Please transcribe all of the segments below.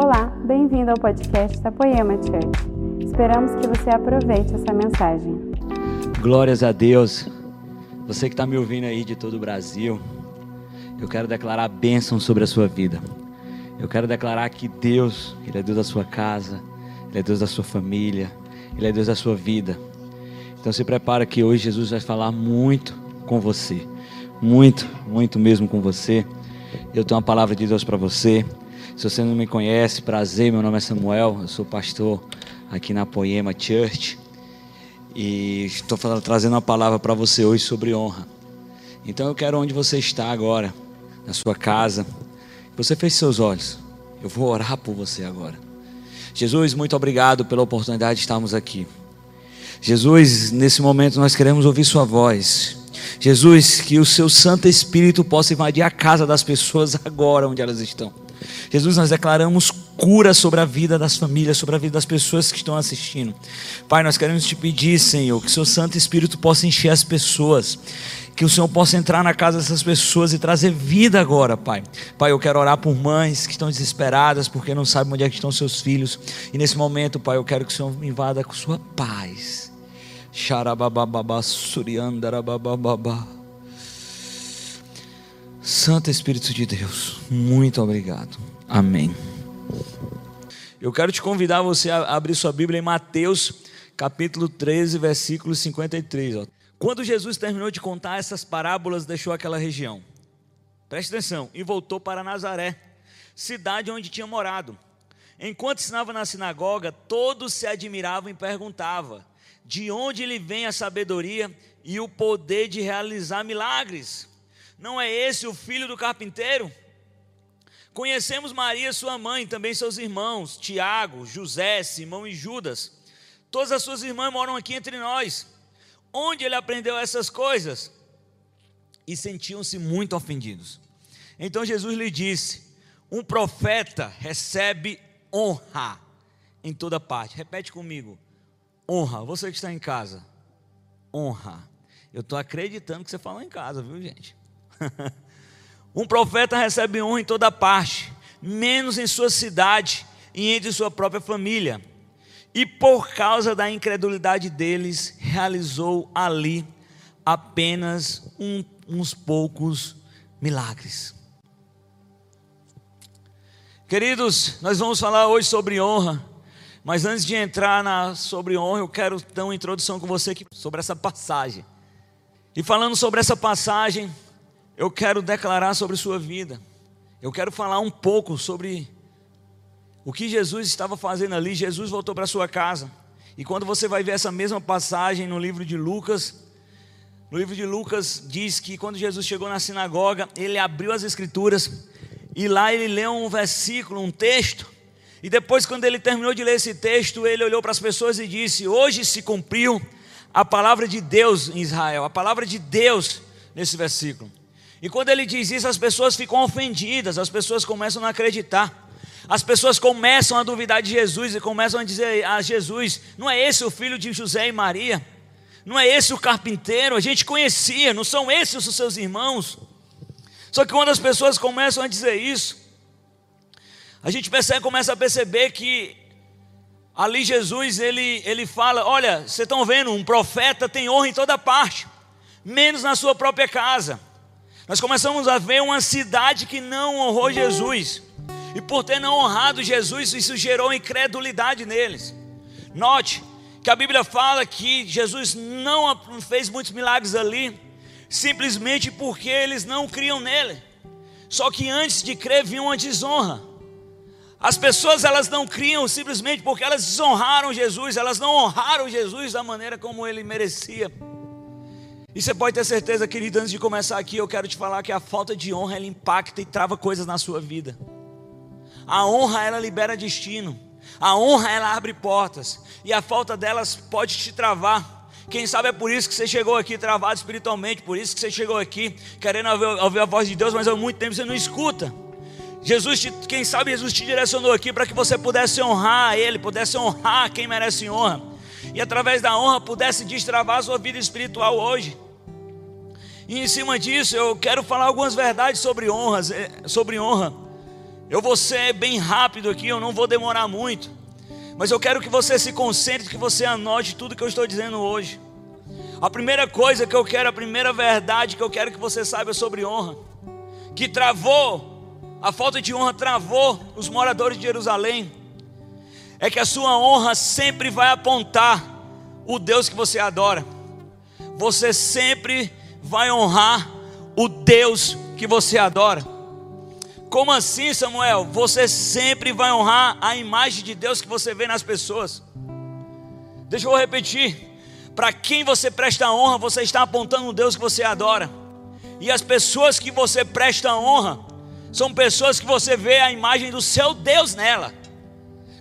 Olá, bem-vindo ao podcast da Poema Church. Esperamos que você aproveite essa mensagem. Glórias a Deus. Você que está me ouvindo aí de todo o Brasil, eu quero declarar bênção sobre a sua vida. Eu quero declarar que Deus, Ele é Deus da sua casa, Ele é Deus da sua família, Ele é Deus da sua vida. Então se prepara que hoje Jesus vai falar muito com você. Muito, muito mesmo com você. Eu tenho uma palavra de Deus para você. Se você não me conhece, prazer, meu nome é Samuel, eu sou pastor aqui na Poema Church. E estou trazendo uma palavra para você hoje sobre honra. Então eu quero onde você está agora, na sua casa. Você fez seus olhos. Eu vou orar por você agora. Jesus, muito obrigado pela oportunidade de estarmos aqui. Jesus, nesse momento nós queremos ouvir Sua voz. Jesus, que o Seu Santo Espírito possa invadir a casa das pessoas agora onde elas estão. Jesus, nós declaramos cura sobre a vida das famílias, sobre a vida das pessoas que estão assistindo. Pai, nós queremos te pedir, Senhor, que o Seu Santo Espírito possa encher as pessoas, que o Senhor possa entrar na casa dessas pessoas e trazer vida agora, Pai. Pai, eu quero orar por mães que estão desesperadas porque não sabem onde é que estão seus filhos. E nesse momento, Pai, eu quero que o Senhor invada com Sua paz. Xarababababa, suriandarabababa. Santo Espírito de Deus, muito obrigado. Amém. Eu quero te convidar você a abrir sua Bíblia em Mateus, capítulo 13, versículo 53. Ó. Quando Jesus terminou de contar essas parábolas, deixou aquela região. Preste atenção, e voltou para Nazaré, cidade onde tinha morado. Enquanto ensinava na sinagoga, todos se admiravam e perguntavam: de onde lhe vem a sabedoria e o poder de realizar milagres? Não é esse o filho do carpinteiro? Conhecemos Maria, sua mãe, também seus irmãos, Tiago, José, Simão e Judas. Todas as suas irmãs moram aqui entre nós. Onde ele aprendeu essas coisas? E sentiam-se muito ofendidos. Então Jesus lhe disse: Um profeta recebe honra em toda parte. Repete comigo: honra. Você que está em casa, honra. Eu estou acreditando que você falou em casa, viu, gente? um profeta recebe honra em toda parte, menos em sua cidade e entre sua própria família. E por causa da incredulidade deles, realizou ali apenas um, uns poucos milagres. Queridos, nós vamos falar hoje sobre honra. Mas antes de entrar na, sobre honra, eu quero dar uma introdução com você aqui sobre essa passagem. E falando sobre essa passagem, eu quero declarar sobre sua vida. Eu quero falar um pouco sobre o que Jesus estava fazendo ali. Jesus voltou para sua casa. E quando você vai ver essa mesma passagem no livro de Lucas, no livro de Lucas diz que quando Jesus chegou na sinagoga, ele abriu as escrituras e lá ele leu um versículo, um texto e depois, quando ele terminou de ler esse texto, ele olhou para as pessoas e disse: Hoje se cumpriu a palavra de Deus em Israel, a palavra de Deus nesse versículo. E quando ele diz isso, as pessoas ficam ofendidas, as pessoas começam a não acreditar. As pessoas começam a duvidar de Jesus e começam a dizer a Jesus: Não é esse o filho de José e Maria? Não é esse o carpinteiro? A gente conhecia, não são esses os seus irmãos? Só que quando as pessoas começam a dizer isso, a gente percebe, começa a perceber que ali Jesus ele, ele fala: Olha, vocês estão vendo, um profeta tem honra em toda parte, menos na sua própria casa. Nós começamos a ver uma cidade que não honrou Jesus, e por ter não honrado Jesus, isso gerou incredulidade neles. Note que a Bíblia fala que Jesus não fez muitos milagres ali, simplesmente porque eles não criam nele. Só que antes de crer vinha uma desonra. As pessoas elas não criam simplesmente porque elas desonraram Jesus, elas não honraram Jesus da maneira como ele merecia. E você pode ter certeza, querido, antes de começar aqui, eu quero te falar que a falta de honra ela impacta e trava coisas na sua vida. A honra ela libera destino. A honra ela abre portas e a falta delas pode te travar. Quem sabe é por isso que você chegou aqui travado espiritualmente, por isso que você chegou aqui querendo ouvir, ouvir a voz de Deus, mas há muito tempo você não escuta. Jesus, te, quem sabe Jesus te direcionou aqui para que você pudesse honrar Ele, pudesse honrar quem merece honra, e através da honra pudesse destravar sua vida espiritual hoje. E em cima disso, eu quero falar algumas verdades sobre honras, eh, sobre honra. Eu vou ser bem rápido aqui, eu não vou demorar muito. Mas eu quero que você se concentre, que você anote tudo que eu estou dizendo hoje. A primeira coisa que eu quero, a primeira verdade que eu quero que você saiba sobre honra, que travou, a falta de honra travou os moradores de Jerusalém, é que a sua honra sempre vai apontar o Deus que você adora. Você sempre vai honrar o Deus que você adora. Como assim, Samuel? Você sempre vai honrar a imagem de Deus que você vê nas pessoas. Deixa eu repetir. Para quem você presta honra, você está apontando um Deus que você adora. E as pessoas que você presta honra são pessoas que você vê a imagem do seu Deus nela.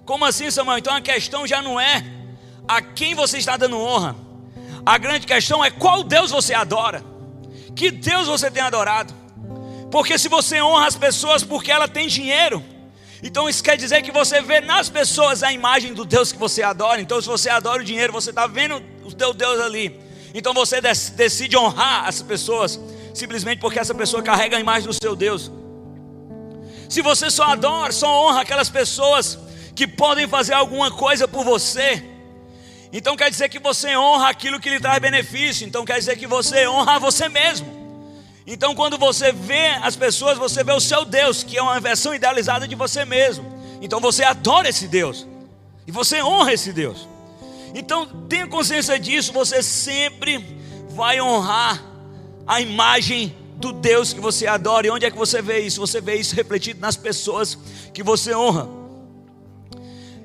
Como assim, Samuel? Então a questão já não é a quem você está dando honra. A grande questão é qual Deus você adora. Que Deus você tem adorado? Porque se você honra as pessoas porque ela tem dinheiro, então isso quer dizer que você vê nas pessoas a imagem do Deus que você adora. Então, se você adora o dinheiro, você está vendo o teu Deus ali. Então você decide honrar as pessoas simplesmente porque essa pessoa carrega a imagem do seu Deus. Se você só adora, só honra aquelas pessoas que podem fazer alguma coisa por você, então quer dizer que você honra aquilo que lhe traz benefício. Então quer dizer que você honra você mesmo. Então, quando você vê as pessoas, você vê o seu Deus, que é uma versão idealizada de você mesmo. Então, você adora esse Deus e você honra esse Deus. Então, tenha consciência disso. Você sempre vai honrar a imagem do Deus que você adora. E onde é que você vê isso? Você vê isso refletido nas pessoas que você honra.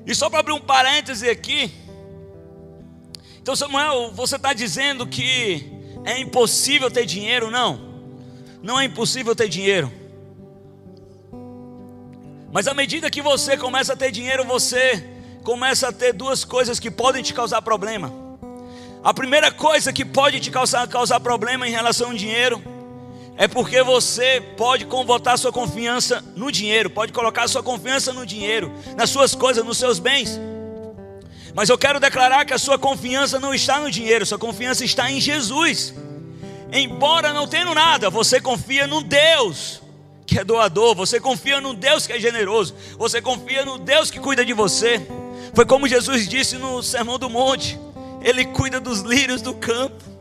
E só para abrir um parêntese aqui. Então, Samuel, você está dizendo que é impossível ter dinheiro? Não. Não é impossível ter dinheiro. Mas à medida que você começa a ter dinheiro, você começa a ter duas coisas que podem te causar problema. A primeira coisa que pode te causar, causar problema em relação ao dinheiro é porque você pode botar sua confiança no dinheiro, pode colocar sua confiança no dinheiro, nas suas coisas, nos seus bens. Mas eu quero declarar que a sua confiança não está no dinheiro, sua confiança está em Jesus. Embora não tendo nada, você confia no Deus que é doador, você confia no Deus que é generoso, você confia no Deus que cuida de você. Foi como Jesus disse no Sermão do Monte: Ele cuida dos lírios do campo.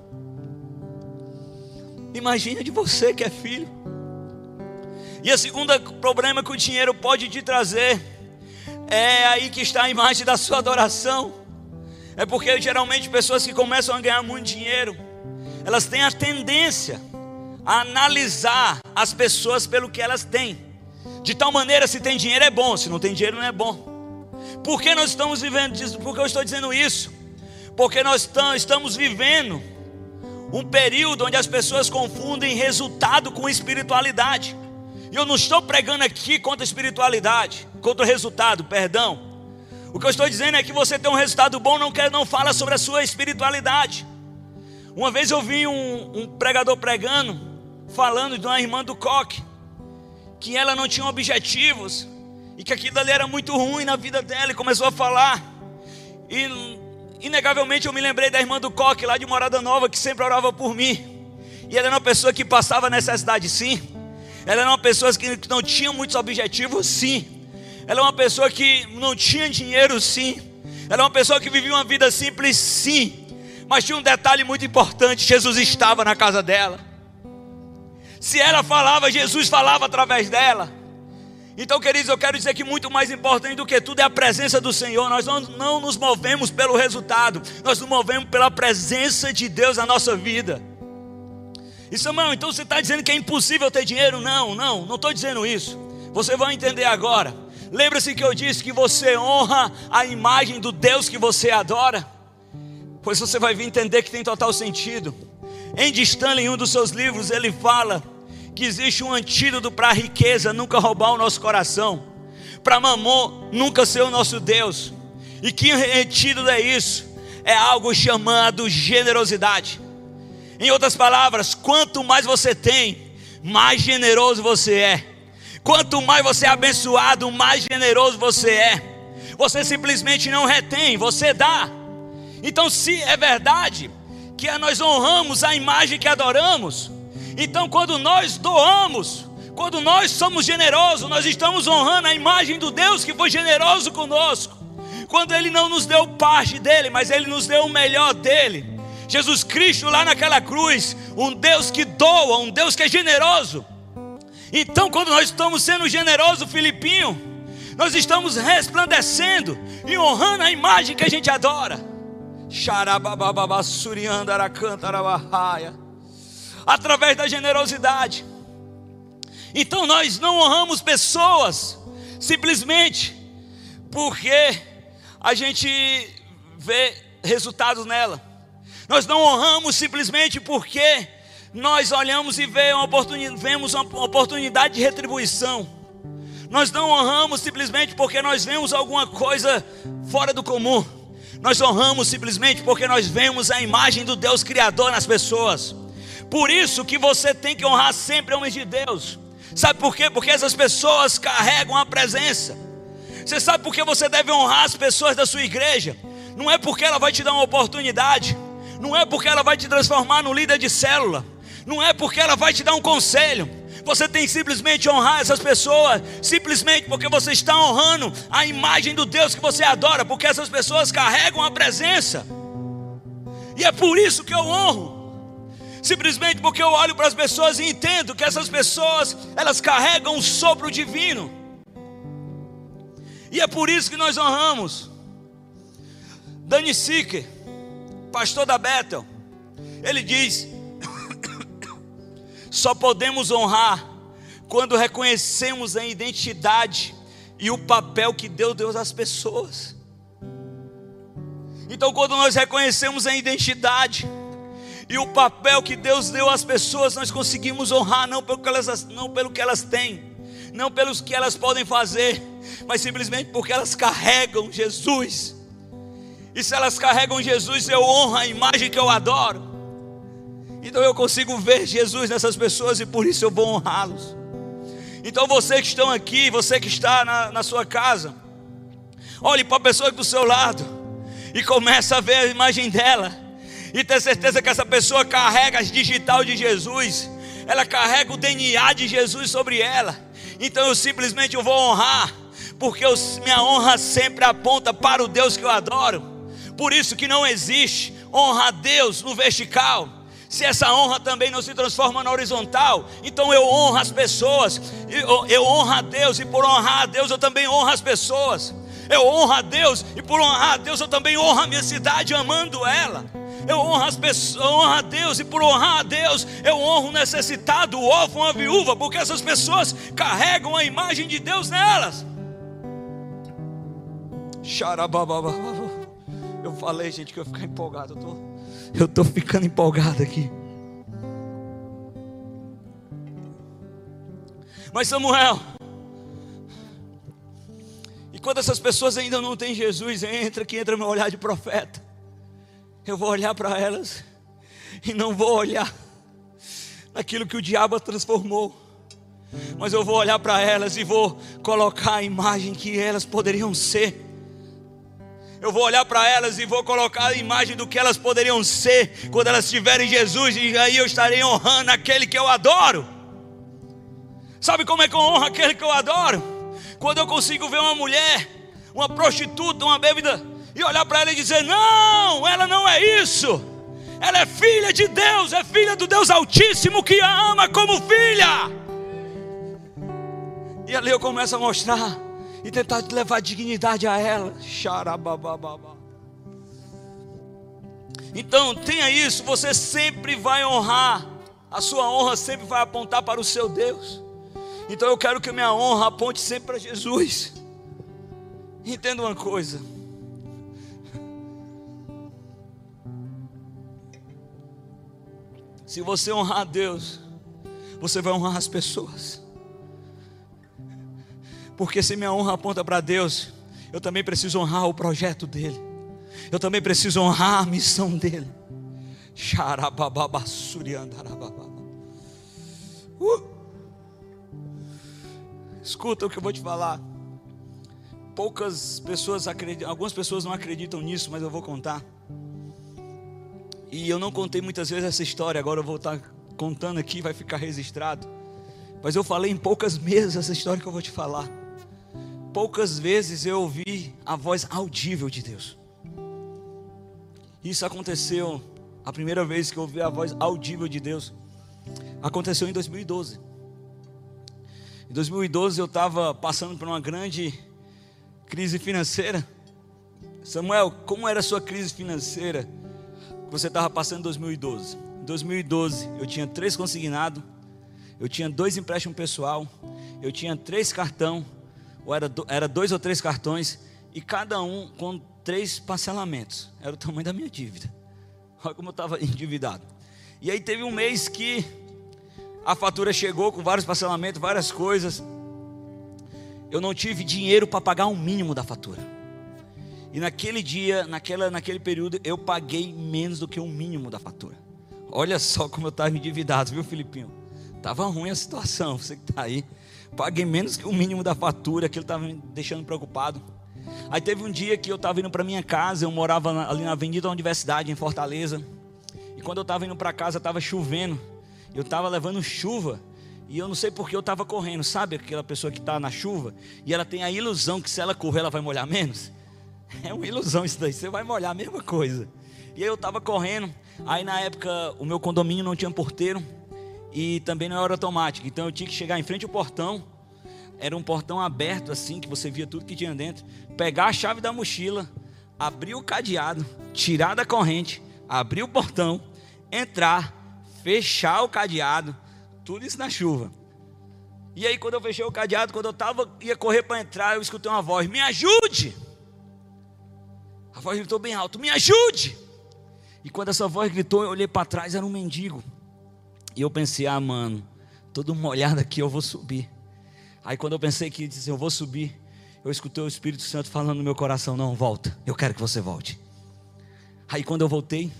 Imagina de você que é filho. E a segunda problema que o dinheiro pode te trazer é aí que está a imagem da sua adoração. É porque geralmente pessoas que começam a ganhar muito dinheiro, elas têm a tendência a analisar as pessoas pelo que elas têm. De tal maneira, se tem dinheiro é bom, se não tem dinheiro não é bom. Por que nós estamos vivendo? Por que eu estou dizendo isso? Porque nós estamos vivendo um período onde as pessoas confundem resultado com espiritualidade. E eu não estou pregando aqui contra espiritualidade, contra o resultado, perdão. O que eu estou dizendo é que você tem um resultado bom, não quer, não fala sobre a sua espiritualidade. Uma vez eu vi um, um pregador pregando, falando de uma irmã do coque, que ela não tinha objetivos, e que aquilo ali era muito ruim na vida dela, e começou a falar. E inegavelmente eu me lembrei da irmã do coque, lá de Morada Nova, que sempre orava por mim. E ela era uma pessoa que passava necessidade, sim. Ela era uma pessoa que não tinha muitos objetivos, sim. Ela é uma pessoa que não tinha dinheiro, sim. Ela é uma pessoa que vivia uma vida simples, sim. Mas tinha um detalhe muito importante: Jesus estava na casa dela. Se ela falava, Jesus falava através dela. Então, queridos, eu quero dizer que muito mais importante do que tudo é a presença do Senhor. Nós não, não nos movemos pelo resultado, nós nos movemos pela presença de Deus na nossa vida. E Samuel, então você está dizendo que é impossível ter dinheiro? Não, não, não estou dizendo isso. Você vai entender agora. Lembra-se que eu disse que você honra a imagem do Deus que você adora? pois você vai vir entender que tem total sentido. Em Stanley, em um dos seus livros, ele fala que existe um antídoto para a riqueza nunca roubar o nosso coração, para mamon nunca ser o nosso Deus. E que antídoto é isso? É algo chamado generosidade. Em outras palavras, quanto mais você tem, mais generoso você é. Quanto mais você é abençoado, mais generoso você é. Você simplesmente não retém, você dá. Então, se é verdade que nós honramos a imagem que adoramos, então quando nós doamos, Quando nós somos generosos, nós estamos honrando a imagem do Deus que foi generoso conosco. Quando Ele não nos deu parte dele, mas Ele nos deu o melhor dele. Jesus Cristo lá naquela cruz, um Deus que doa, um Deus que é generoso. Então, quando nós estamos sendo generosos, Filipinho, nós estamos resplandecendo e honrando a imagem que a gente adora. Através da generosidade. Então nós não honramos pessoas simplesmente porque a gente vê resultados nela. Nós não honramos simplesmente porque nós olhamos e vemos uma oportunidade de retribuição. Nós não honramos simplesmente porque nós vemos alguma coisa fora do comum. Nós honramos simplesmente porque nós vemos a imagem do Deus Criador nas pessoas. Por isso que você tem que honrar sempre homens de Deus. Sabe por quê? Porque essas pessoas carregam a presença. Você sabe por que você deve honrar as pessoas da sua igreja? Não é porque ela vai te dar uma oportunidade, não é porque ela vai te transformar no líder de célula, não é porque ela vai te dar um conselho. Você tem simplesmente honrar essas pessoas, simplesmente porque você está honrando a imagem do Deus que você adora, porque essas pessoas carregam a presença. E é por isso que eu honro simplesmente porque eu olho para as pessoas e entendo que essas pessoas, elas carregam um sopro divino. E é por isso que nós honramos. Dani Sicker, pastor da Bethel, ele diz: só podemos honrar quando reconhecemos a identidade e o papel que Deus deu às pessoas. Então, quando nós reconhecemos a identidade, e o papel que Deus deu às pessoas, nós conseguimos honrar não pelo que elas, não pelo que elas têm, não pelos que elas podem fazer, mas simplesmente porque elas carregam Jesus. E se elas carregam Jesus, eu honro a imagem que eu adoro. Então eu consigo ver Jesus nessas pessoas e por isso eu vou honrá-los. Então você que estão aqui, você que está na, na sua casa, olhe para a pessoa do seu lado e comece a ver a imagem dela e ter certeza que essa pessoa carrega as digital de Jesus, ela carrega o DNA de Jesus sobre ela. Então eu simplesmente vou honrar, porque eu, minha honra sempre aponta para o Deus que eu adoro. Por isso que não existe honra a Deus no vertical. Se essa honra também não se transforma na horizontal, então eu honro as pessoas, eu, eu honro a Deus, e por honrar a Deus eu também honro as pessoas. Eu honro a Deus, e por honrar a Deus eu também honro a minha cidade, amando ela eu honro as pessoas, honro a Deus, e por honrar a Deus, eu honro o necessitado, o órfão, a viúva, porque essas pessoas carregam a imagem de Deus nelas. Eu falei, gente, que eu ia ficar empolgado. Eu tô, eu tô ficando empolgado aqui. Mas Samuel, e quando essas pessoas ainda não têm Jesus, entra que entra meu olhar de profeta eu vou olhar para elas e não vou olhar naquilo que o diabo transformou, mas eu vou olhar para elas e vou colocar a imagem que elas poderiam ser. Eu vou olhar para elas e vou colocar a imagem do que elas poderiam ser quando elas tiverem Jesus, e aí eu estarei honrando aquele que eu adoro. Sabe como é que eu honro aquele que eu adoro? Quando eu consigo ver uma mulher, uma prostituta, uma bêbada, e olhar para ela e dizer: Não, ela não é isso. Ela é filha de Deus, é filha do Deus Altíssimo que a ama como filha. E ali eu começo a mostrar e tentar levar dignidade a ela. Xarababababa. Então tenha isso, você sempre vai honrar, a sua honra sempre vai apontar para o seu Deus. Então eu quero que minha honra aponte sempre para Jesus. Entenda uma coisa. Se você honrar a Deus, você vai honrar as pessoas. Porque se minha honra aponta para Deus, eu também preciso honrar o projeto dele. Eu também preciso honrar a missão dele. Uh! Escuta o que eu vou te falar. Poucas pessoas acreditam, algumas pessoas não acreditam nisso, mas eu vou contar. E eu não contei muitas vezes essa história, agora eu vou estar contando aqui, vai ficar registrado. Mas eu falei em poucas mesas essa história que eu vou te falar. Poucas vezes eu ouvi a voz audível de Deus. Isso aconteceu, a primeira vez que eu ouvi a voz audível de Deus, aconteceu em 2012. Em 2012 eu estava passando por uma grande crise financeira. Samuel, como era a sua crise financeira você estava passando em 2012? Em 2012 eu tinha três consignados, eu tinha dois empréstimos pessoal, eu tinha três cartão, ou era, era dois ou três cartões, e cada um com três parcelamentos. Era o tamanho da minha dívida. Olha como eu estava endividado. E aí teve um mês que a fatura chegou com vários parcelamentos, várias coisas. Eu não tive dinheiro para pagar um mínimo da fatura. E naquele dia, naquela, naquele período, eu paguei menos do que o um mínimo da fatura. Olha só como eu estava endividado, viu, Filipinho? Tava ruim a situação, você que está aí. Paguei menos que o mínimo da fatura, aquilo estava me deixando preocupado. Aí teve um dia que eu estava indo para minha casa, eu morava ali na Avenida da Universidade, em Fortaleza. E quando eu estava indo para casa, estava chovendo. Eu estava levando chuva. E eu não sei porque eu estava correndo. Sabe aquela pessoa que está na chuva? E ela tem a ilusão que se ela correr, ela vai molhar menos? É uma ilusão isso daí. Você vai molhar a mesma coisa. E aí eu estava correndo. Aí na época o meu condomínio não tinha porteiro. E também não era automático. Então eu tinha que chegar em frente ao portão era um portão aberto assim, que você via tudo que tinha dentro. Pegar a chave da mochila, abrir o cadeado, tirar da corrente, abrir o portão, entrar, fechar o cadeado, tudo isso na chuva. E aí quando eu fechei o cadeado, quando eu tava ia correr para entrar, eu escutei uma voz: "Me ajude!" Voz gritou bem alto: "Me ajude!" E quando essa voz gritou, eu olhei para trás, era um mendigo. E eu pensei: "Ah, mano, todo molhado aqui, eu vou subir." Aí quando eu pensei que disse, eu vou subir, eu escutei o Espírito Santo falando no meu coração: Não, volta, eu quero que você volte. Aí quando eu voltei,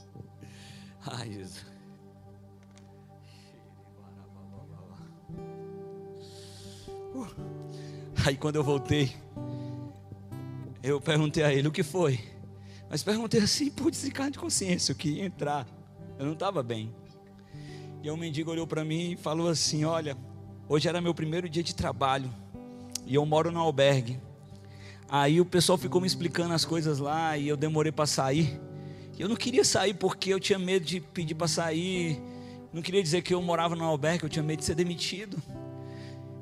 ai Jesus. Uh. Aí quando eu voltei, eu perguntei a ele o que foi. Mas perguntei assim por descargo de consciência, eu queria entrar. Eu não estava bem. E o mendigo olhou para mim e falou assim: Olha, Hoje era meu primeiro dia de trabalho e eu moro no albergue. Aí o pessoal ficou me explicando as coisas lá e eu demorei para sair. Eu não queria sair porque eu tinha medo de pedir para sair. Não queria dizer que eu morava no albergue, eu tinha medo de ser demitido.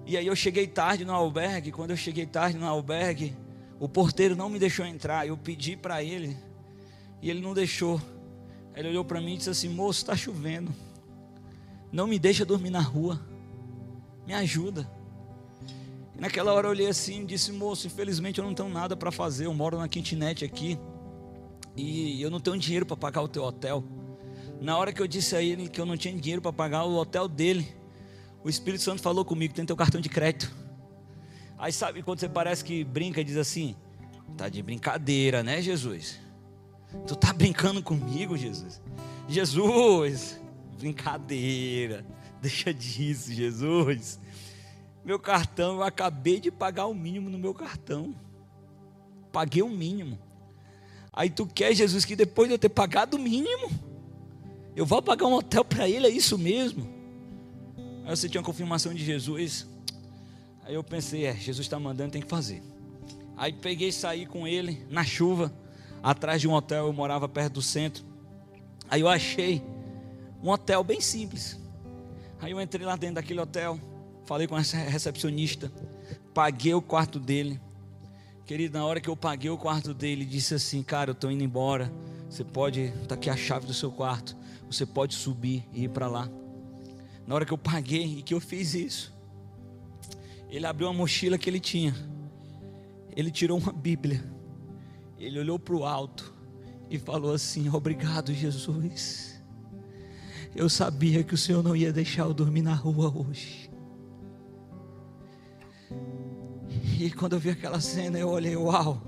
E aí eu cheguei tarde no albergue. Quando eu cheguei tarde no albergue, o porteiro não me deixou entrar. Eu pedi para ele e ele não deixou. Ele olhou para mim e disse assim: Moço, está chovendo. Não me deixa dormir na rua me ajuda. E naquela hora eu olhei assim e disse, moço, infelizmente eu não tenho nada para fazer, eu moro na kitnet aqui e eu não tenho dinheiro para pagar o teu hotel. Na hora que eu disse a ele que eu não tinha dinheiro para pagar o hotel dele, o Espírito Santo falou comigo, tem teu cartão de crédito. Aí sabe quando você parece que brinca e diz assim, tá de brincadeira, né, Jesus? Tu tá brincando comigo, Jesus? Jesus, brincadeira. Deixa disso, Jesus. Meu cartão, eu acabei de pagar o mínimo no meu cartão. Paguei o mínimo. Aí tu quer, Jesus, que depois de eu ter pagado o mínimo, eu vou pagar um hotel para ele, é isso mesmo? Aí você tinha a confirmação de Jesus. Aí eu pensei, é, Jesus está mandando, tem que fazer. Aí peguei e saí com ele na chuva, atrás de um hotel, eu morava perto do centro. Aí eu achei um hotel bem simples. Aí eu entrei lá dentro daquele hotel, falei com a recepcionista, paguei o quarto dele. Querido, na hora que eu paguei o quarto dele, disse assim: Cara, eu estou indo embora. Você pode, está aqui a chave do seu quarto. Você pode subir e ir para lá. Na hora que eu paguei e que eu fiz isso, ele abriu uma mochila que ele tinha. Ele tirou uma Bíblia. Ele olhou para o alto e falou assim: Obrigado, Jesus eu sabia que o Senhor não ia deixar eu dormir na rua hoje. E quando eu vi aquela cena, eu olhei, uau,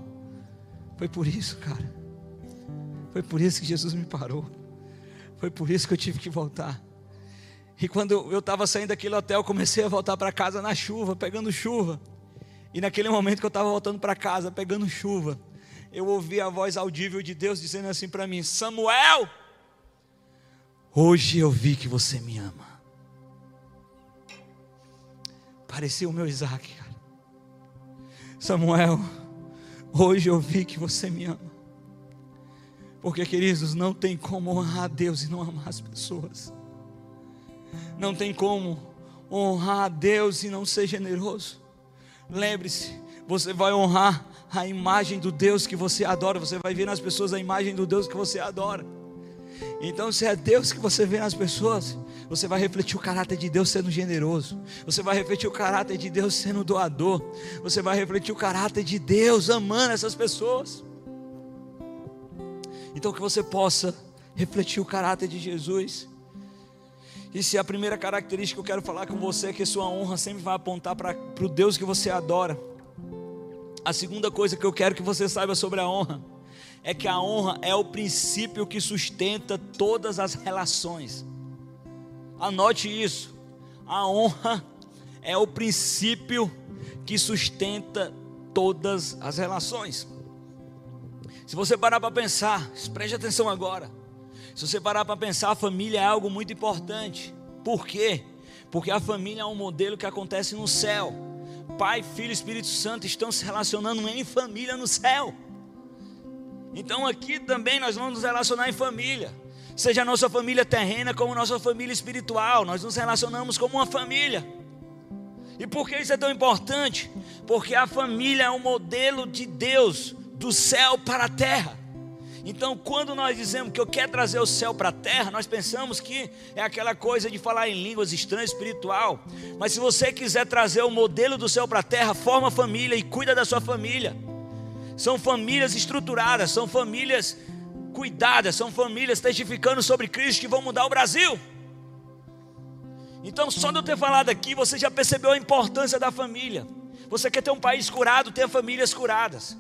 foi por isso, cara. Foi por isso que Jesus me parou. Foi por isso que eu tive que voltar. E quando eu estava saindo daquele hotel, comecei a voltar para casa na chuva, pegando chuva. E naquele momento que eu estava voltando para casa, pegando chuva, eu ouvi a voz audível de Deus dizendo assim para mim: Samuel! Hoje eu vi que você me ama. parecia o meu Isaac, cara. Samuel, hoje eu vi que você me ama. Porque, queridos, não tem como honrar a Deus e não amar as pessoas. Não tem como honrar a Deus e não ser generoso. Lembre-se, você vai honrar a imagem do Deus que você adora. Você vai ver nas pessoas a imagem do Deus que você adora. Então, se é Deus que você vê nas pessoas, você vai refletir o caráter de Deus sendo generoso. Você vai refletir o caráter de Deus sendo doador. Você vai refletir o caráter de Deus amando essas pessoas. Então, que você possa refletir o caráter de Jesus. E se a primeira característica que eu quero falar com você é que sua honra sempre vai apontar para o Deus que você adora. A segunda coisa que eu quero que você saiba sobre a honra é que a honra é o princípio que sustenta todas as relações. Anote isso. A honra é o princípio que sustenta todas as relações. Se você parar para pensar, preste atenção agora. Se você parar para pensar, a família é algo muito importante. Por quê? Porque a família é um modelo que acontece no céu. Pai, Filho e Espírito Santo estão se relacionando em família no céu. Então aqui também nós vamos nos relacionar em família. Seja a nossa família terrena como nossa família espiritual, nós nos relacionamos como uma família. E por que isso é tão importante? Porque a família é um modelo de Deus do céu para a terra. Então, quando nós dizemos que eu quero trazer o céu para a terra, nós pensamos que é aquela coisa de falar em línguas estranhas, espiritual. Mas se você quiser trazer o modelo do céu para a terra, forma família e cuida da sua família. São famílias estruturadas, são famílias cuidadas, são famílias testificando sobre Cristo que vão mudar o Brasil. Então, só de eu ter falado aqui, você já percebeu a importância da família. Você quer ter um país curado, tenha famílias curadas.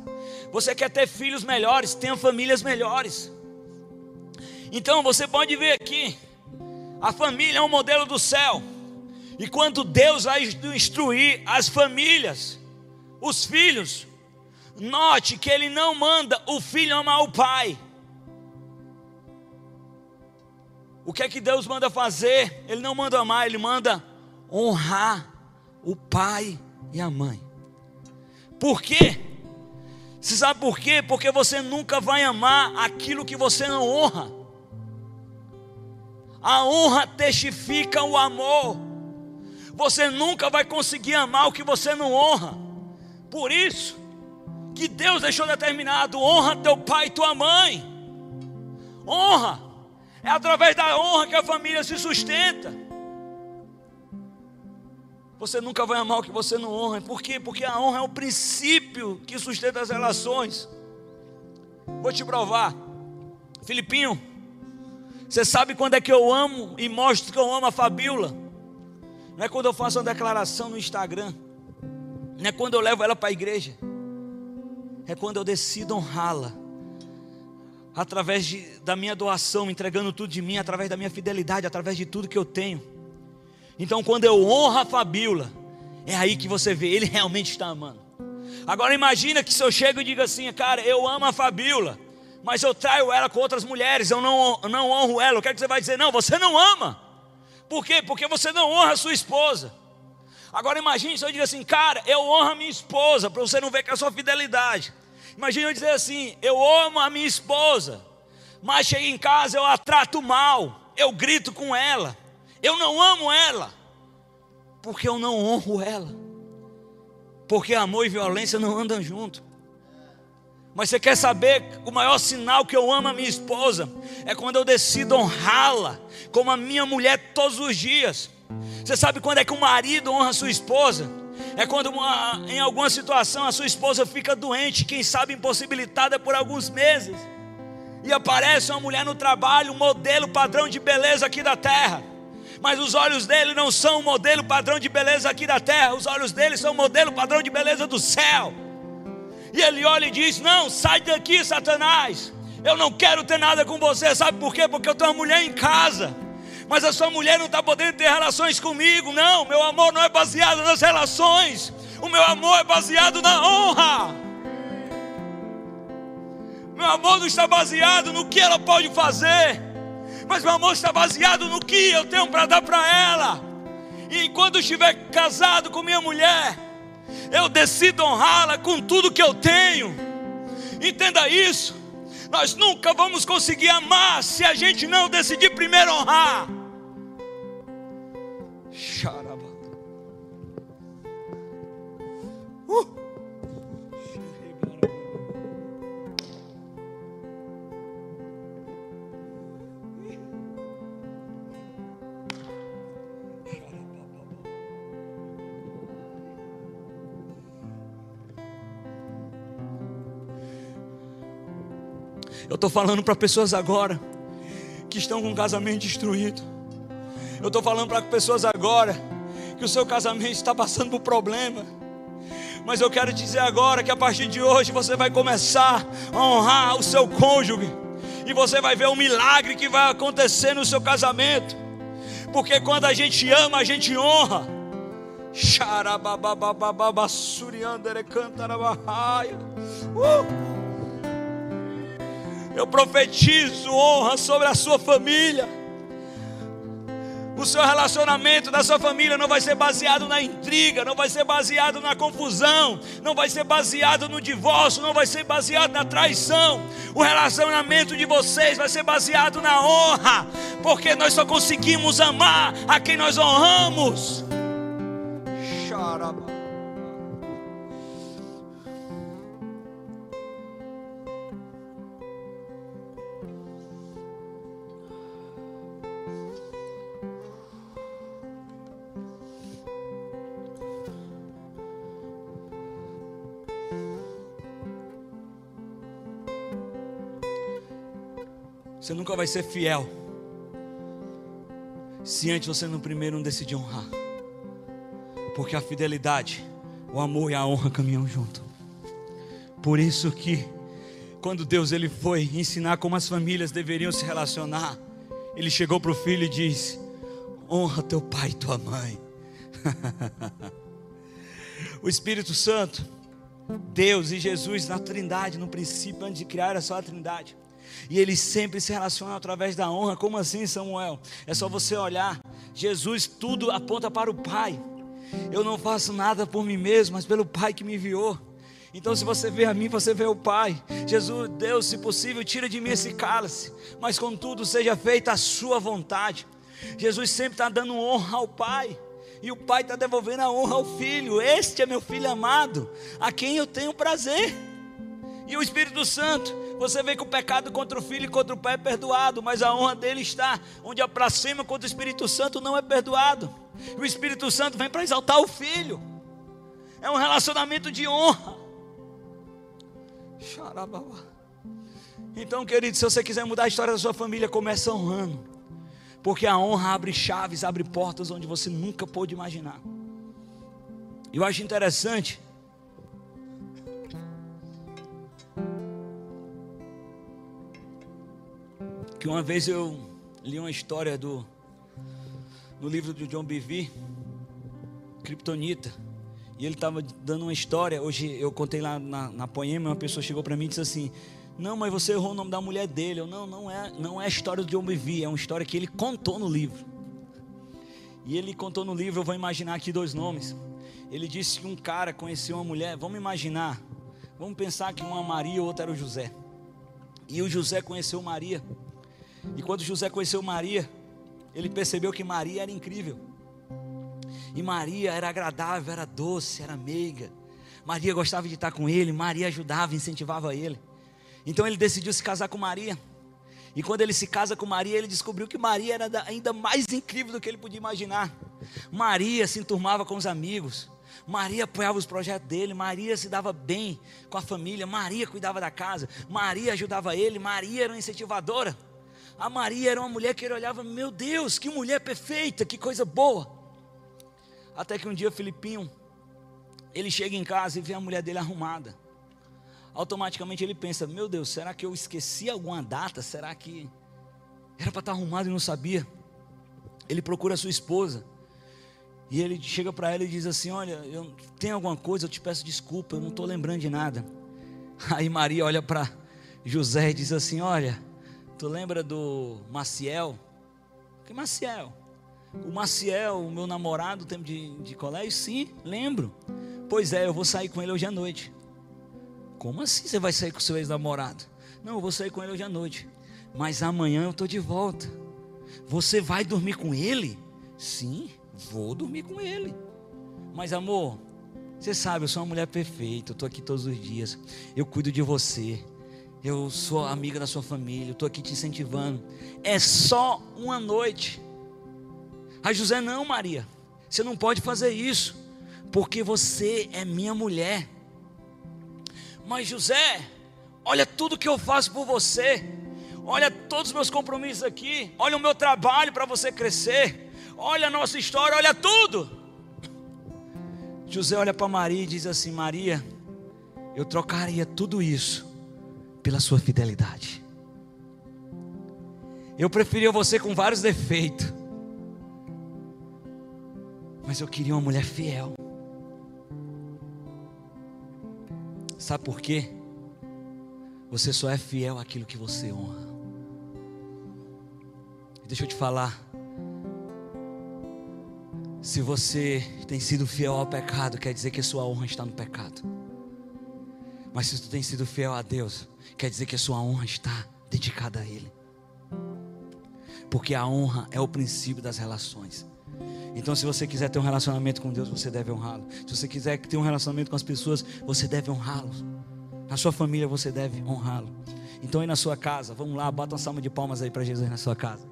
Você quer ter filhos melhores, tenha famílias melhores. Então, você pode ver aqui, a família é um modelo do céu. E quando Deus vai instruir as famílias, os filhos, Note que ele não manda o filho amar o pai. O que é que Deus manda fazer? Ele não manda amar, ele manda honrar o pai e a mãe. Por quê? Você sabe por quê? Porque você nunca vai amar aquilo que você não honra. A honra testifica o amor. Você nunca vai conseguir amar o que você não honra. Por isso, que Deus deixou determinado: honra teu pai e tua mãe. Honra. É através da honra que a família se sustenta. Você nunca vai amar o que você não honra. Por quê? Porque a honra é o princípio que sustenta as relações. Vou te provar. Filipinho, você sabe quando é que eu amo e mostro que eu amo a Fabiola? Não é quando eu faço uma declaração no Instagram. Não é quando eu levo ela para a igreja é quando eu decido honrá-la, através de, da minha doação, entregando tudo de mim, através da minha fidelidade, através de tudo que eu tenho. Então, quando eu honro a Fabíola, é aí que você vê, ele realmente está amando. Agora imagina que se eu chego e digo assim, cara, eu amo a Fabíola, mas eu traio ela com outras mulheres, eu não, não honro ela. O que é que você vai dizer? Não, você não ama. Por quê? Porque você não honra a sua esposa. Agora imagine se eu digo assim, cara, eu honro a minha esposa, para você não ver que é a sua fidelidade. Imagina eu dizer assim: eu amo a minha esposa, mas chego em casa eu a trato mal, eu grito com ela, eu não amo ela, porque eu não honro ela, porque amor e violência não andam junto. Mas você quer saber o maior sinal que eu amo a minha esposa? É quando eu decido honrá-la como a minha mulher todos os dias. Você sabe quando é que o marido honra a sua esposa? É quando uma, em alguma situação a sua esposa fica doente, quem sabe impossibilitada por alguns meses, e aparece uma mulher no trabalho, um modelo padrão de beleza aqui da terra. Mas os olhos dele não são o modelo padrão de beleza aqui da terra, os olhos dele são o modelo padrão de beleza do céu. E ele olha e diz: Não, sai daqui, Satanás. Eu não quero ter nada com você. Sabe por quê? Porque eu tenho uma mulher em casa mas a sua mulher não está podendo ter relações comigo. Não, meu amor não é baseado nas relações, o meu amor é baseado na honra. Meu amor não está baseado no que ela pode fazer, mas meu amor está baseado no que eu tenho para dar para ela. E enquanto estiver casado com minha mulher, eu decido honrá-la com tudo que eu tenho. Entenda isso. Nós nunca vamos conseguir amar se a gente não decidir primeiro honrar. Uh! Eu estou falando para pessoas agora que estão com o casamento destruído. Eu estou falando para pessoas agora que o seu casamento está passando por problema. Mas eu quero dizer agora que a partir de hoje você vai começar a honrar o seu cônjuge. E você vai ver o milagre que vai acontecer no seu casamento. Porque quando a gente ama, a gente honra. Uh! Eu profetizo honra sobre a sua família. O seu relacionamento da sua família não vai ser baseado na intriga, não vai ser baseado na confusão, não vai ser baseado no divórcio, não vai ser baseado na traição. O relacionamento de vocês vai ser baseado na honra, porque nós só conseguimos amar a quem nós honramos. Xarabá. Você nunca vai ser fiel se antes você no primeiro não decidir honrar. Porque a fidelidade, o amor e a honra caminham junto. Por isso que quando Deus ele foi ensinar como as famílias deveriam se relacionar, ele chegou para o filho e disse: honra teu pai e tua mãe. o Espírito Santo, Deus e Jesus na Trindade, no princípio, antes de criar a sua Trindade. E eles sempre se relacionam através da honra. Como assim, Samuel? É só você olhar. Jesus tudo aponta para o Pai. Eu não faço nada por mim mesmo, mas pelo Pai que me enviou. Então, se você vê a mim, você vê o Pai. Jesus, Deus, se possível, tira de mim esse cálice, mas contudo seja feita a Sua vontade. Jesus sempre está dando honra ao Pai, e o Pai está devolvendo a honra ao Filho. Este é meu Filho amado, a quem eu tenho prazer. E o Espírito Santo, você vê que o pecado contra o filho e contra o pai é perdoado, mas a honra dele está onde a blasfêmia contra o Espírito Santo não é perdoado. O Espírito Santo vem para exaltar o filho. É um relacionamento de honra. Então, querido, se você quiser mudar a história da sua família, começa honrando. Porque a honra abre chaves, abre portas onde você nunca pôde imaginar. Eu acho interessante que uma vez eu li uma história do no livro do John Bevere, Kryptonita, e ele estava dando uma história. Hoje eu contei lá na, na poema, uma pessoa chegou para mim e disse assim: Não, mas você errou o nome da mulher dele. Eu, não, não é, não é a história do John Bevere, é uma história que ele contou no livro. E ele contou no livro, eu vou imaginar aqui dois nomes. Ele disse que um cara conheceu uma mulher, vamos imaginar, vamos pensar que uma Maria e outra era o José. E o José conheceu Maria. E quando José conheceu Maria, ele percebeu que Maria era incrível. E Maria era agradável, era doce, era meiga. Maria gostava de estar com ele, Maria ajudava, incentivava ele. Então ele decidiu se casar com Maria. E quando ele se casa com Maria, ele descobriu que Maria era ainda mais incrível do que ele podia imaginar. Maria se enturmava com os amigos. Maria apoiava os projetos dele, Maria se dava bem com a família, Maria cuidava da casa, Maria ajudava ele, Maria era uma incentivadora. A Maria era uma mulher que ele olhava, meu Deus, que mulher perfeita, que coisa boa. Até que um dia Filipinho, ele chega em casa e vê a mulher dele arrumada. Automaticamente ele pensa, meu Deus, será que eu esqueci alguma data? Será que era para estar arrumado e não sabia? Ele procura a sua esposa. E ele chega para ela e diz assim: Olha, eu tem alguma coisa, eu te peço desculpa, eu não estou lembrando de nada. Aí Maria olha para José e diz assim: Olha, Tu lembra do Maciel? Que Maciel? o Maciel, o meu namorado, tempo de, de colégio? Sim, lembro. Pois é, eu vou sair com ele hoje à noite. Como assim você vai sair com seu ex-namorado? Não, eu vou sair com ele hoje à noite. Mas amanhã eu estou de volta. Você vai dormir com ele? Sim, vou dormir com ele. Mas amor, você sabe, eu sou uma mulher perfeita, eu estou aqui todos os dias. Eu cuido de você. Eu sou amiga da sua família, estou aqui te incentivando. É só uma noite. A José, não, Maria, você não pode fazer isso, porque você é minha mulher. Mas José, olha tudo que eu faço por você, olha todos os meus compromissos aqui, olha o meu trabalho para você crescer, olha a nossa história, olha tudo. José olha para Maria e diz assim: Maria, eu trocaria tudo isso pela sua fidelidade. Eu preferia você com vários defeitos, mas eu queria uma mulher fiel. Sabe por quê? Você só é fiel àquilo que você honra. Deixa eu te falar. Se você tem sido fiel ao pecado, quer dizer que sua honra está no pecado. Mas se tu tem sido fiel a Deus, quer dizer que a sua honra está dedicada a Ele. Porque a honra é o princípio das relações. Então, se você quiser ter um relacionamento com Deus, você deve honrá-lo. Se você quiser ter um relacionamento com as pessoas, você deve honrá-los. Na sua família, você deve honrá-lo. Então, aí na sua casa, vamos lá, bota uma salva de palmas aí para Jesus na sua casa.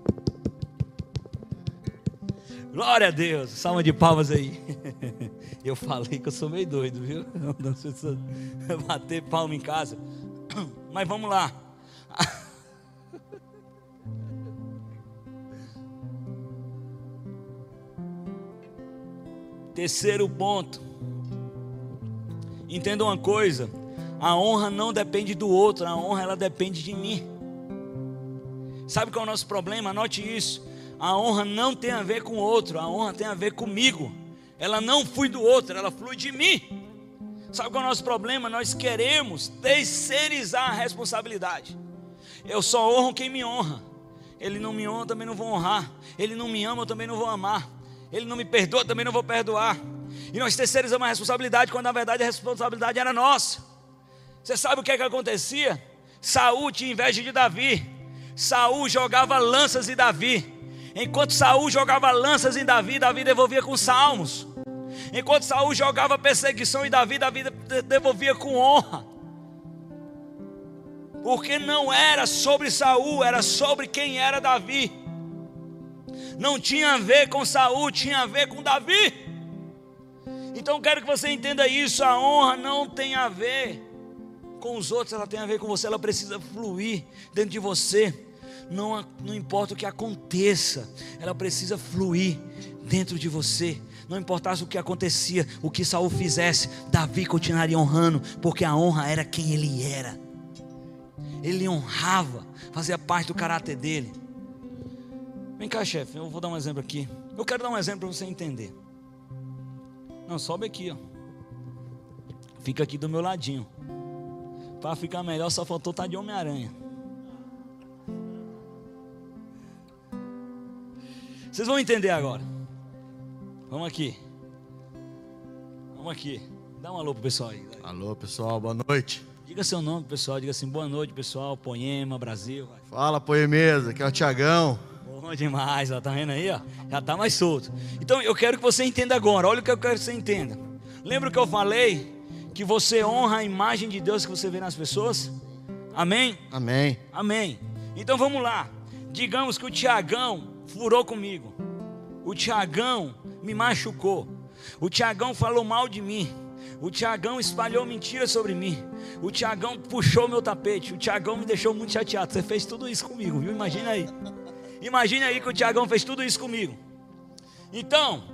Glória a Deus, salva de palmas aí. Eu falei que eu sou meio doido, viu? Bater palma em casa. Mas vamos lá. Terceiro ponto. Entenda uma coisa: a honra não depende do outro, a honra ela depende de mim. Sabe qual é o nosso problema? Anote isso. A honra não tem a ver com o outro, a honra tem a ver comigo. Ela não flui do outro, ela flui de mim. Sabe qual é o nosso problema? Nós queremos terceirizar a responsabilidade. Eu só honro quem me honra. Ele não me honra, também não vou honrar. Ele não me ama, eu também não vou amar. Ele não me perdoa, também não vou perdoar. E nós terceirizamos a responsabilidade quando na verdade a responsabilidade era nossa. Você sabe o que é que acontecia? Saul tinha inveja de Davi. Saul jogava lanças em Davi. Enquanto Saul jogava lanças em Davi, Davi devolvia com salmos. Enquanto Saul jogava perseguição em Davi, Davi devolvia com honra. Porque não era sobre Saul, era sobre quem era Davi não tinha a ver com Saul, tinha a ver com Davi. Então quero que você entenda isso: a honra não tem a ver com os outros, ela tem a ver com você, ela precisa fluir dentro de você. Não, não importa o que aconteça, ela precisa fluir dentro de você. Não importasse o que acontecia, o que Saul fizesse, Davi continuaria honrando, porque a honra era quem ele era. Ele honrava, fazia parte do caráter dele. Vem cá, chefe, eu vou dar um exemplo aqui. Eu quero dar um exemplo para você entender. Não, sobe aqui, ó. Fica aqui do meu ladinho. Para ficar melhor, só faltou estar tá de Homem-Aranha. Vocês vão entender agora. Vamos aqui. Vamos aqui. Dá um alô pro pessoal aí. Alô, pessoal, boa noite. Diga seu nome, pessoal. Diga assim, boa noite, pessoal. Poema, Brasil. Fala, Poemesa. Aqui é o Tiagão. Bom demais, ó, tá vendo aí, ó? Já tá mais solto. Então eu quero que você entenda agora. Olha o que eu quero que você entenda. Lembra que eu falei que você honra a imagem de Deus que você vê nas pessoas? Amém? Amém. Amém. Então vamos lá. Digamos que o Tiagão furou comigo. O Tiagão me machucou. O Tiagão falou mal de mim. O Tiagão espalhou mentiras sobre mim. O Tiagão puxou meu tapete. O Tiagão me deixou muito chateado. Você fez tudo isso comigo, viu? Imagina aí. Imagine aí que o Tiagão fez tudo isso comigo. Então,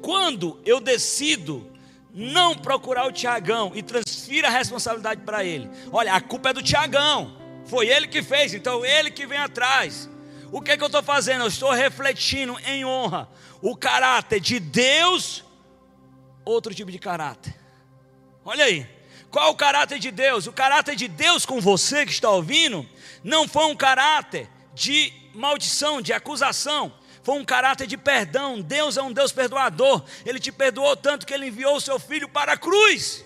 quando eu decido não procurar o Tiagão e transfiro a responsabilidade para ele, olha, a culpa é do Tiagão, foi ele que fez, então ele que vem atrás. O que, é que eu estou fazendo? Eu estou refletindo em honra o caráter de Deus, outro tipo de caráter. Olha aí, qual o caráter de Deus? O caráter de Deus com você que está ouvindo, não foi um caráter de maldição, de acusação, foi um caráter de perdão. Deus é um Deus perdoador. Ele te perdoou tanto que ele enviou o seu filho para a cruz,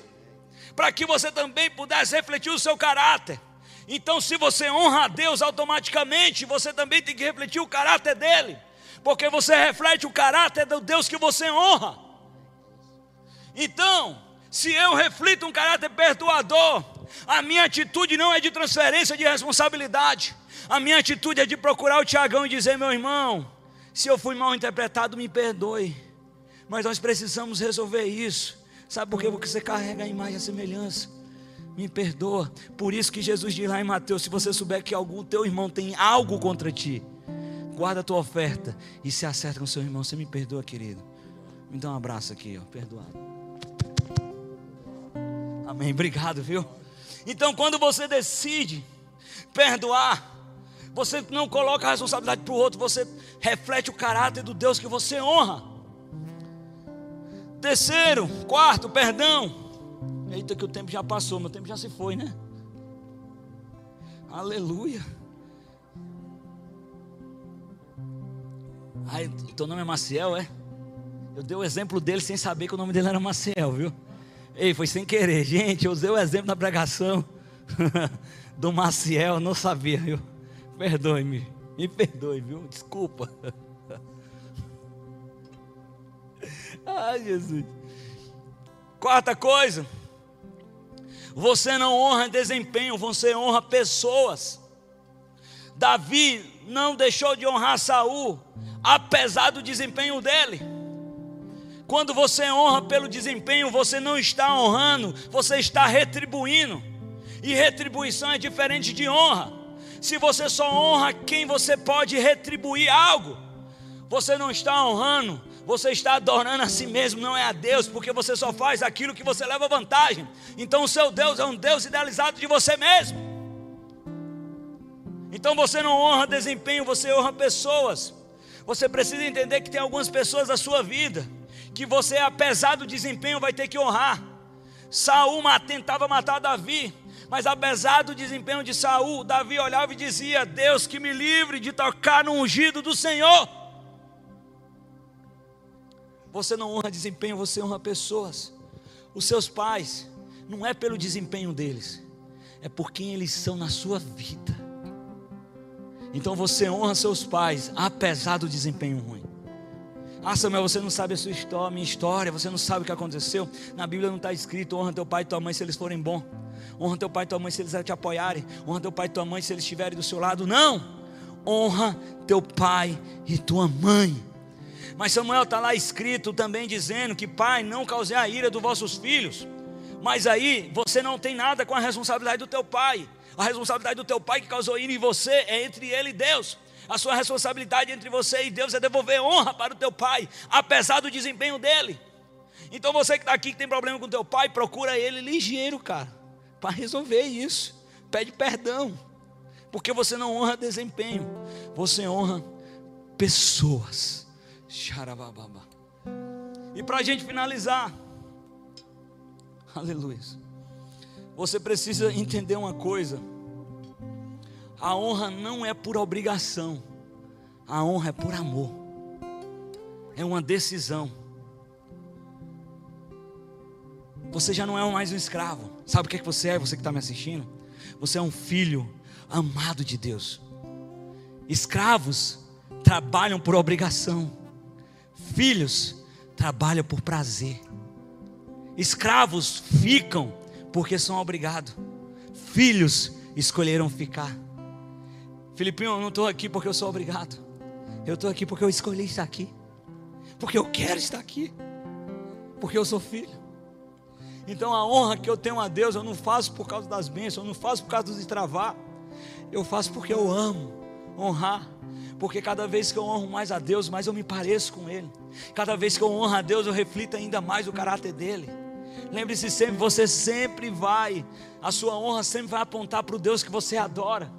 para que você também pudesse refletir o seu caráter. Então, se você honra a Deus automaticamente, você também tem que refletir o caráter dele, porque você reflete o caráter do Deus que você honra. Então, se eu reflito um caráter perdoador, a minha atitude não é de transferência de responsabilidade, a minha atitude é de procurar o Tiagão e dizer: meu irmão, se eu fui mal interpretado, me perdoe, mas nós precisamos resolver isso. Sabe por quê? Porque você carrega a imagem e a semelhança me perdoa. Por isso que Jesus diz lá em Mateus: se você souber que algum teu irmão tem algo contra ti, guarda a tua oferta e se acerta com seu irmão. Você me perdoa, querido. Me dá um abraço aqui, ó, perdoado. Amém. Obrigado, viu? Então, quando você decide perdoar, você não coloca a responsabilidade para o outro, você reflete o caráter do Deus que você honra. Terceiro, quarto, perdão Eita, que o tempo já passou, meu tempo já se foi, né? Aleluia. Ai, teu nome é Maciel, é? Eu dei o exemplo dele sem saber que o nome dele era Maciel, viu? Ei, foi sem querer, gente. Eu usei o exemplo da pregação do Maciel, não sabia, viu? Perdoe-me, me perdoe, viu? Desculpa. Ai, Jesus. Quarta coisa, você não honra desempenho, você honra pessoas. Davi não deixou de honrar Saul, apesar do desempenho dele. Quando você honra pelo desempenho, você não está honrando, você está retribuindo. E retribuição é diferente de honra. Se você só honra quem você pode retribuir algo, você não está honrando, você está adorando a si mesmo, não é a Deus, porque você só faz aquilo que você leva vantagem. Então o seu Deus é um Deus idealizado de você mesmo. Então você não honra desempenho, você honra pessoas. Você precisa entender que tem algumas pessoas da sua vida que você, apesar do desempenho, vai ter que honrar. Saul tentava matar Davi, mas apesar do desempenho de Saul, Davi olhava e dizia: Deus que me livre de tocar no ungido do Senhor. Você não honra desempenho, você honra pessoas. Os seus pais, não é pelo desempenho deles, é por quem eles são na sua vida. Então você honra seus pais, apesar do desempenho ruim. Ah, Samuel, você não sabe a sua história, minha história, você não sabe o que aconteceu. Na Bíblia não está escrito: honra teu pai e tua mãe se eles forem bons. Honra teu pai e tua mãe se eles te apoiarem. Honra teu pai e tua mãe se eles estiverem do seu lado. Não! Honra teu pai e tua mãe. Mas Samuel está lá escrito também dizendo que, pai, não causei a ira dos vossos filhos. Mas aí você não tem nada com a responsabilidade do teu pai. A responsabilidade do teu pai que causou ira em você é entre ele e Deus. A sua responsabilidade entre você e Deus é devolver honra para o teu pai, apesar do desempenho dele. Então você que está aqui que tem problema com teu pai, procura ele ligeiro, cara, para resolver isso. Pede perdão, porque você não honra desempenho, você honra pessoas. Xarabababa. E para a gente finalizar, aleluia. Você precisa entender uma coisa: a honra não é por obrigação, a honra é por amor, é uma decisão. Você já não é mais um escravo, sabe o que, é que você é, você que está me assistindo? Você é um filho amado de Deus. Escravos trabalham por obrigação Filhos trabalham por prazer. Escravos ficam porque são obrigados. Filhos escolheram ficar. Filipinho, eu não estou aqui porque eu sou obrigado. Eu estou aqui porque eu escolhi estar aqui. Porque eu quero estar aqui. Porque eu sou filho. Então a honra que eu tenho a Deus, eu não faço por causa das bênçãos, eu não faço por causa dos destravar. Eu faço porque eu amo honrar porque cada vez que eu honro mais a Deus, mais eu me pareço com Ele. Cada vez que eu honro a Deus, eu reflito ainda mais o caráter dele. Lembre-se sempre, você sempre vai, a sua honra sempre vai apontar para o Deus que você adora.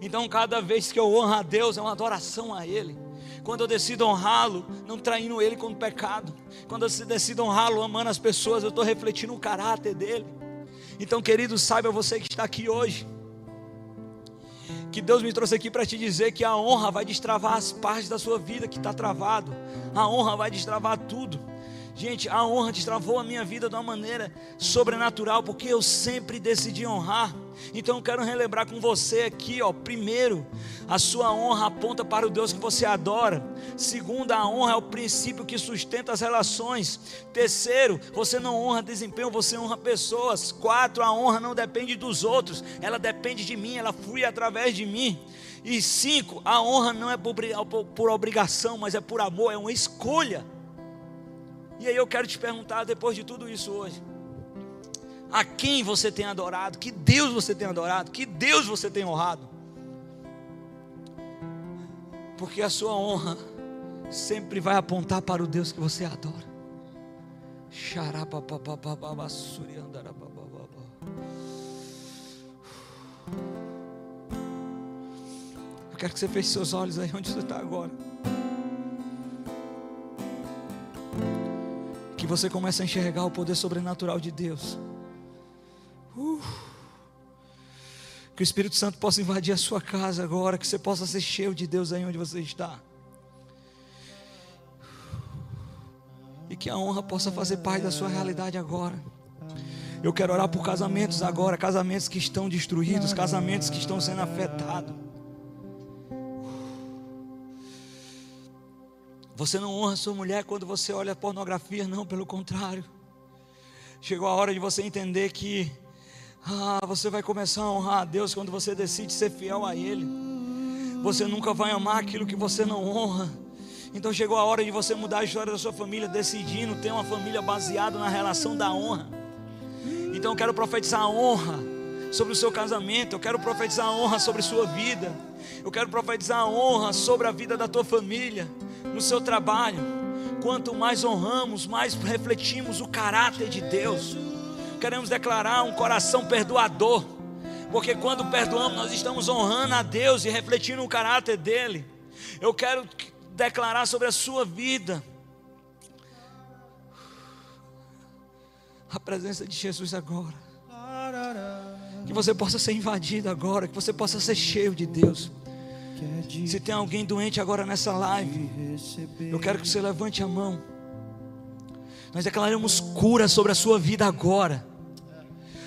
Então, cada vez que eu honro a Deus, é uma adoração a Ele. Quando eu decido honrá-lo, não traindo Ele com pecado. Quando eu decido honrá-lo, amando as pessoas, eu estou refletindo o caráter dele. Então, querido, saiba você que está aqui hoje que Deus me trouxe aqui para te dizer que a honra vai destravar as partes da sua vida que está travado. A honra vai destravar tudo. Gente, a honra destravou a minha vida de uma maneira sobrenatural, porque eu sempre decidi honrar. Então eu quero relembrar com você aqui, ó. Primeiro, a sua honra aponta para o Deus que você adora. Segundo, a honra é o princípio que sustenta as relações. Terceiro, você não honra desempenho, você honra pessoas. Quatro, a honra não depende dos outros, ela depende de mim, ela flui através de mim. E cinco, a honra não é por, por obrigação, mas é por amor, é uma escolha. E aí eu quero te perguntar, depois de tudo isso hoje, a quem você tem adorado? Que Deus você tem adorado? Que Deus você tem honrado? Porque a sua honra sempre vai apontar para o Deus que você adora. Eu quero que você feche seus olhos aí onde você está agora. que você comece a enxergar o poder sobrenatural de Deus. Que o Espírito Santo possa invadir a sua casa agora, que você possa ser cheio de Deus aí onde você está. E que a honra possa fazer parte da sua realidade agora. Eu quero orar por casamentos agora, casamentos que estão destruídos, casamentos que estão sendo afetados. Você não honra sua mulher quando você olha pornografia, não, pelo contrário. Chegou a hora de você entender que ah, você vai começar a honrar a Deus quando você decide ser fiel a Ele. Você nunca vai amar aquilo que você não honra. Então chegou a hora de você mudar a história da sua família, decidindo ter uma família baseada na relação da honra. Então eu quero profetizar a honra sobre o seu casamento, eu quero profetizar a honra sobre a sua vida, eu quero profetizar a honra sobre a vida da tua família no seu trabalho. Quanto mais honramos, mais refletimos o caráter de Deus. Queremos declarar um coração perdoador, porque quando perdoamos, nós estamos honrando a Deus e refletindo o caráter dele. Eu quero declarar sobre a sua vida a presença de Jesus agora. Que você possa ser invadido agora, que você possa ser cheio de Deus. Se tem alguém doente agora nessa live, eu quero que você levante a mão. Nós declaramos cura sobre a sua vida agora.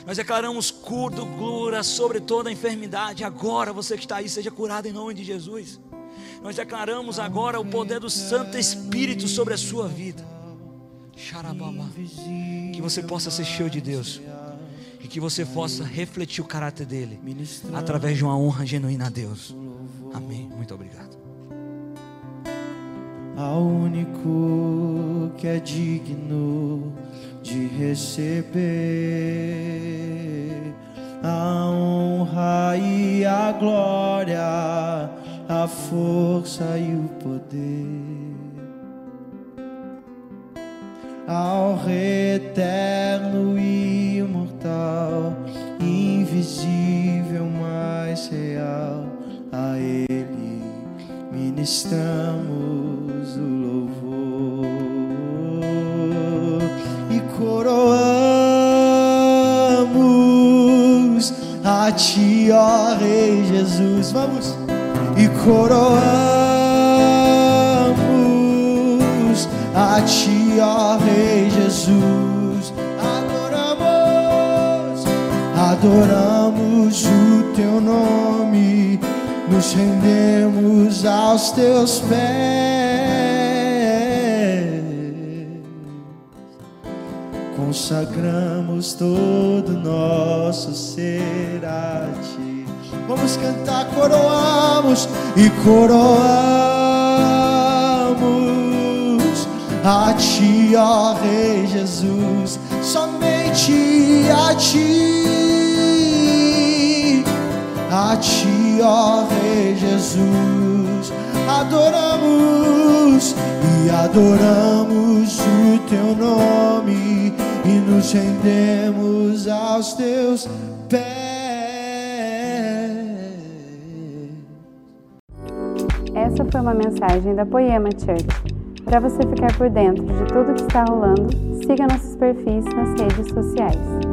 Nós declaramos cura sobre toda enfermidade. Agora você que está aí, seja curado em nome de Jesus. Nós declaramos agora o poder do Santo Espírito sobre a sua vida. Que você possa ser cheio de Deus. E que você possa refletir o caráter dele através de uma honra genuína a Deus. Amém. Muito obrigado. Ao único que é digno de receber a honra e a glória, a força e o poder. Ao eterno e imortal, invisível, mais real a Ele ministramos Ti, ó Rei Jesus. Vamos e coroamos a Ti, ó Rei Jesus. Adoramos, adoramos o Teu nome nos rendemos aos teus pés, consagramos todo nosso ser a ti. Vamos cantar, coroamos e coroamos a ti, ó Rei Jesus, somente a ti, a ti ó Rei Jesus. Adoramos e adoramos o teu nome nos rendemos aos teus pés. Essa foi uma mensagem da Poema Church. Para você ficar por dentro de tudo que está rolando, siga nossos perfis nas redes sociais.